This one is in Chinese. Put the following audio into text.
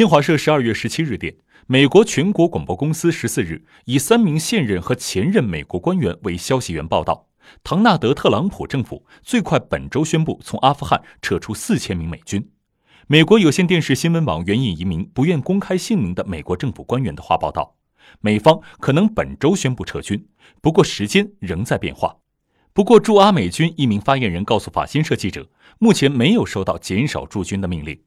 新华社十二月十七日电美国全国广播公司十四日以三名现任和前任美国官员为消息源报道唐纳德特朗普政府最快本周宣布从阿富汗撤出四千名美军。美国有线电视新闻网援引一名不愿公开姓名的美国政府官员的话报道美方可能本周宣布撤军不过时间仍在变化。不过驻阿美军一名发言人告诉法新社记者目前没有收到减少驻军的命令。